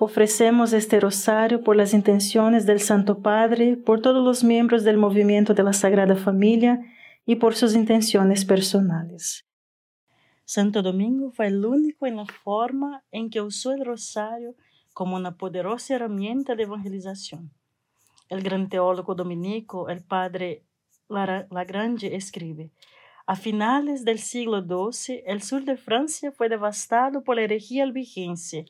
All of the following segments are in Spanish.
Ofrecemos este rosario por las intenciones del Santo Padre, por todos los miembros del movimiento de la Sagrada Familia y por sus intenciones personales. Santo Domingo fue el único en la forma en que usó el rosario como una poderosa herramienta de evangelización. El gran teólogo dominico, el padre Lagrange, escribe, a finales del siglo XII, el sur de Francia fue devastado por la herejía albigense,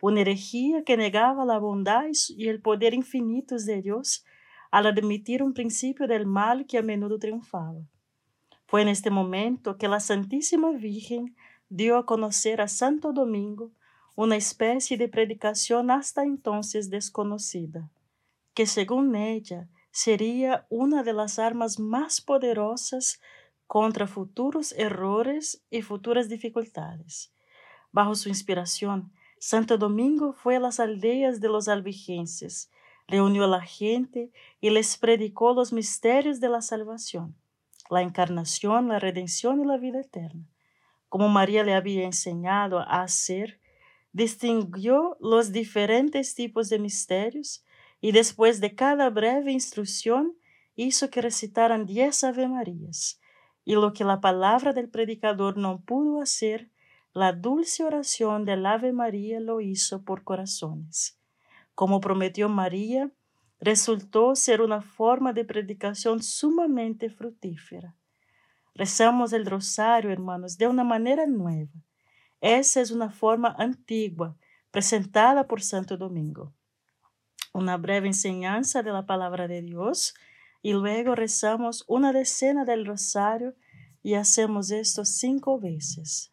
una herejía que negaba la bondad y el poder infinitos de Dios al admitir un principio del mal que a menudo triunfaba. Fue en este momento que la Santísima Virgen dio a conocer a Santo Domingo una especie de predicación hasta entonces desconocida, que según ella sería una de las armas más poderosas contra futuros errores y futuras dificultades. Bajo su inspiración, Santo Domingo fue a las aldeas de los albigenses, reunió a la gente y les predicó los misterios de la salvación, la encarnación, la redención y la vida eterna. Como María le había enseñado a hacer, distinguió los diferentes tipos de misterios y después de cada breve instrucción hizo que recitaran diez Ave Marías. Y lo que la palabra del predicador no pudo hacer, la dulce oración del Ave María lo hizo por corazones. Como prometió María, resultó ser una forma de predicación sumamente fructífera. Rezamos el rosario, hermanos, de una manera nueva. Esa es una forma antigua, presentada por Santo Domingo. Una breve enseñanza de la palabra de Dios y luego rezamos una decena del rosario y hacemos esto cinco veces.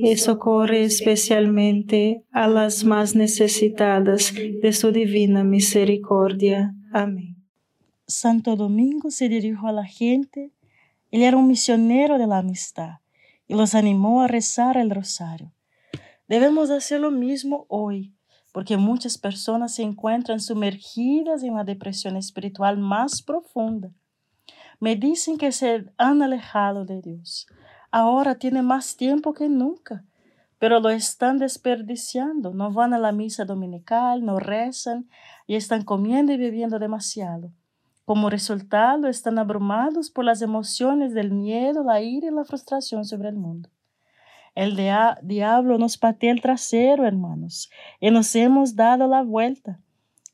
y socorre especialmente a las más necesitadas de su divina misericordia. Amén. Santo Domingo se dirigió a la gente. Él era un misionero de la amistad y los animó a rezar el rosario. Debemos hacer lo mismo hoy, porque muchas personas se encuentran sumergidas en la depresión espiritual más profunda. Me dicen que se han alejado de Dios ahora tienen más tiempo que nunca, pero lo están desperdiciando. No van a la misa dominical, no rezan y están comiendo y bebiendo demasiado. Como resultado, están abrumados por las emociones del miedo, la ira y la frustración sobre el mundo. El diablo nos patea el trasero, hermanos, y nos hemos dado la vuelta.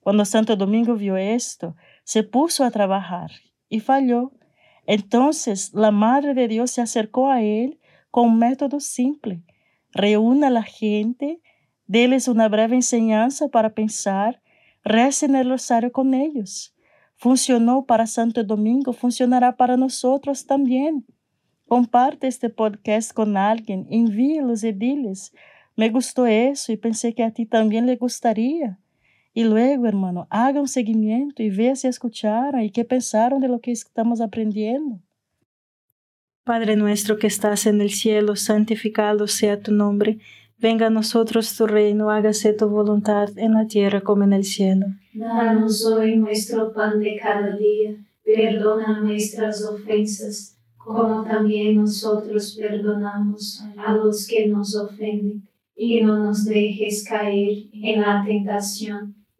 Cuando Santo Domingo vio esto, se puso a trabajar y falló entonces la Madre de Dios se acercó a él con un método simple. Reúna a la gente, déles una breve enseñanza para pensar, recen el rosario con ellos. Funcionó para Santo Domingo, funcionará para nosotros también. Comparte este podcast con alguien, envíelos y diles, me gustó eso y pensé que a ti también le gustaría. Y luego, hermano, haga un seguimiento y vea si escucharon y qué pensaron de lo que estamos aprendiendo. Padre nuestro que estás en el cielo, santificado sea tu nombre. Venga a nosotros tu reino, hágase tu voluntad en la tierra como en el cielo. Danos hoy nuestro pan de cada día. Perdona nuestras ofensas, como también nosotros perdonamos a los que nos ofenden. Y no nos dejes caer en la tentación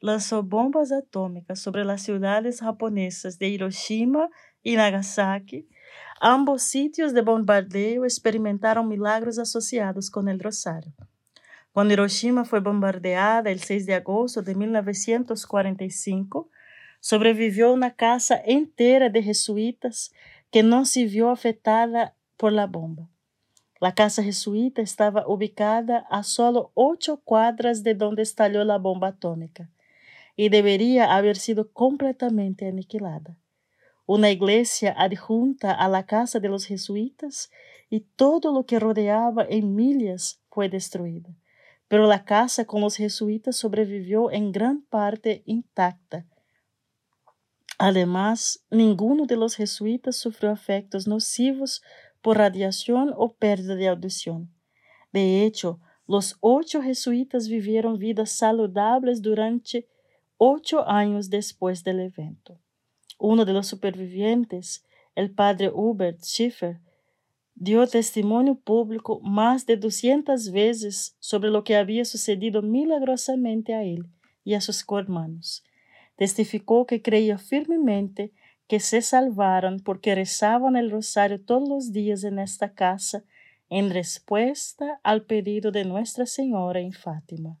lanzó bombas atómicas sobre las ciudades japonesas de Hiroshima y Nagasaki, ambos sitios de bombardeo experimentaron milagros asociados con el rosario. Cuando Hiroshima fue bombardeada el 6 de agosto de 1945, sobrevivió una casa entera de jesuitas que no se vio afectada por la bomba. La casa jesuita estaba ubicada a solo ocho cuadras de donde estalló la bomba atómica y debería haber sido completamente aniquilada. Una iglesia adjunta a la casa de los jesuitas y todo lo que rodeaba en millas fue destruido. Pero la casa con los jesuitas sobrevivió en gran parte intacta Además, ninguno de los jesuitas sufrió efectos nocivos por radiación o pérdida de audición. De hecho, los ocho jesuitas vivieron vidas saludables durante ocho años después del evento. Uno de los supervivientes, el padre Hubert Schiffer, dio testimonio público más de 200 veces sobre lo que había sucedido milagrosamente a él y a sus hermanos testificó que creía firmemente que se salvaron porque rezaban el rosario todos los días en esta casa en respuesta al pedido de Nuestra Señora en Fátima.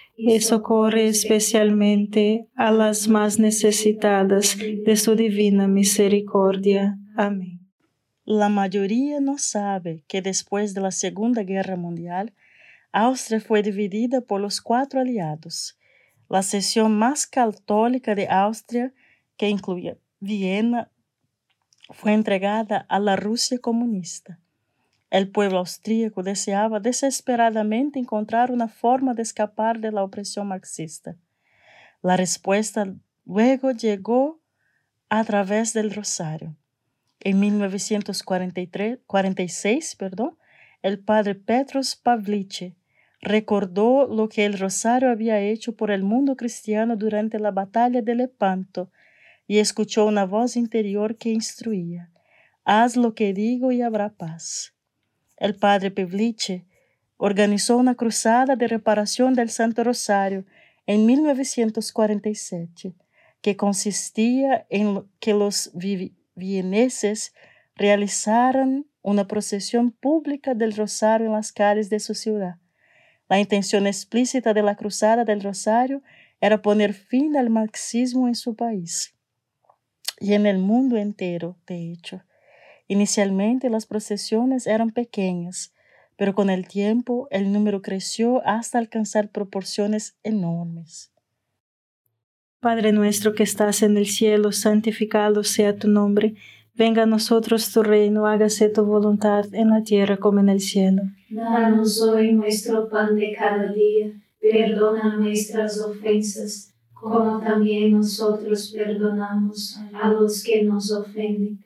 y socorre especialmente a las más necesitadas de su divina misericordia. Amén. La mayoría no sabe que después de la Segunda Guerra Mundial, Austria fue dividida por los cuatro aliados. La sección más católica de Austria, que incluía Viena, fue entregada a la Rusia comunista. El pueblo austríaco deseaba desesperadamente encontrar una forma de escapar de la opresión marxista. La respuesta luego llegó a través del Rosario. En 1946, perdón, el padre Petros Pavliche recordó lo que el Rosario había hecho por el mundo cristiano durante la batalla de Lepanto y escuchó una voz interior que instruía, haz lo que digo y habrá paz el padre Pavliche organizó una cruzada de reparación del Santo Rosario en 1947, que consistía en que los vieneses realizaran una procesión pública del Rosario en las calles de su ciudad. La intención explícita de la Cruzada del Rosario era poner fin al marxismo en su país y en el mundo entero, de hecho. Inicialmente las procesiones eran pequeñas, pero con el tiempo el número creció hasta alcanzar proporciones enormes. Padre nuestro que estás en el cielo, santificado sea tu nombre. Venga a nosotros tu reino, hágase tu voluntad en la tierra como en el cielo. Danos hoy nuestro pan de cada día, perdona nuestras ofensas, como también nosotros perdonamos a los que nos ofenden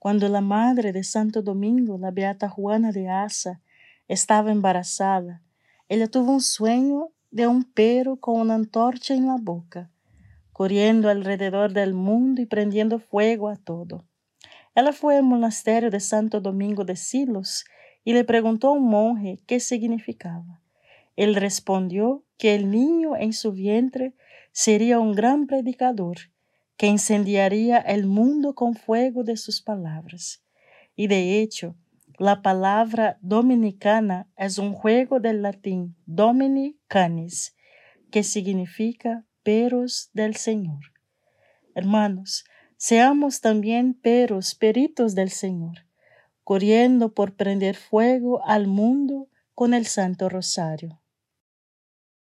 Cuando la madre de Santo Domingo, la beata Juana de Asa, estaba embarazada, ella tuvo un sueño de un perro con una antorcha en la boca, corriendo alrededor del mundo y prendiendo fuego a todo. Ella fue al monasterio de Santo Domingo de Silos y le preguntó a un monje qué significaba. Él respondió que el niño en su vientre sería un gran predicador que incendiaría el mundo con fuego de sus palabras. Y de hecho, la palabra dominicana es un juego del latín domini canis, que significa peros del Señor. Hermanos, seamos también peros, peritos del Señor, corriendo por prender fuego al mundo con el Santo Rosario.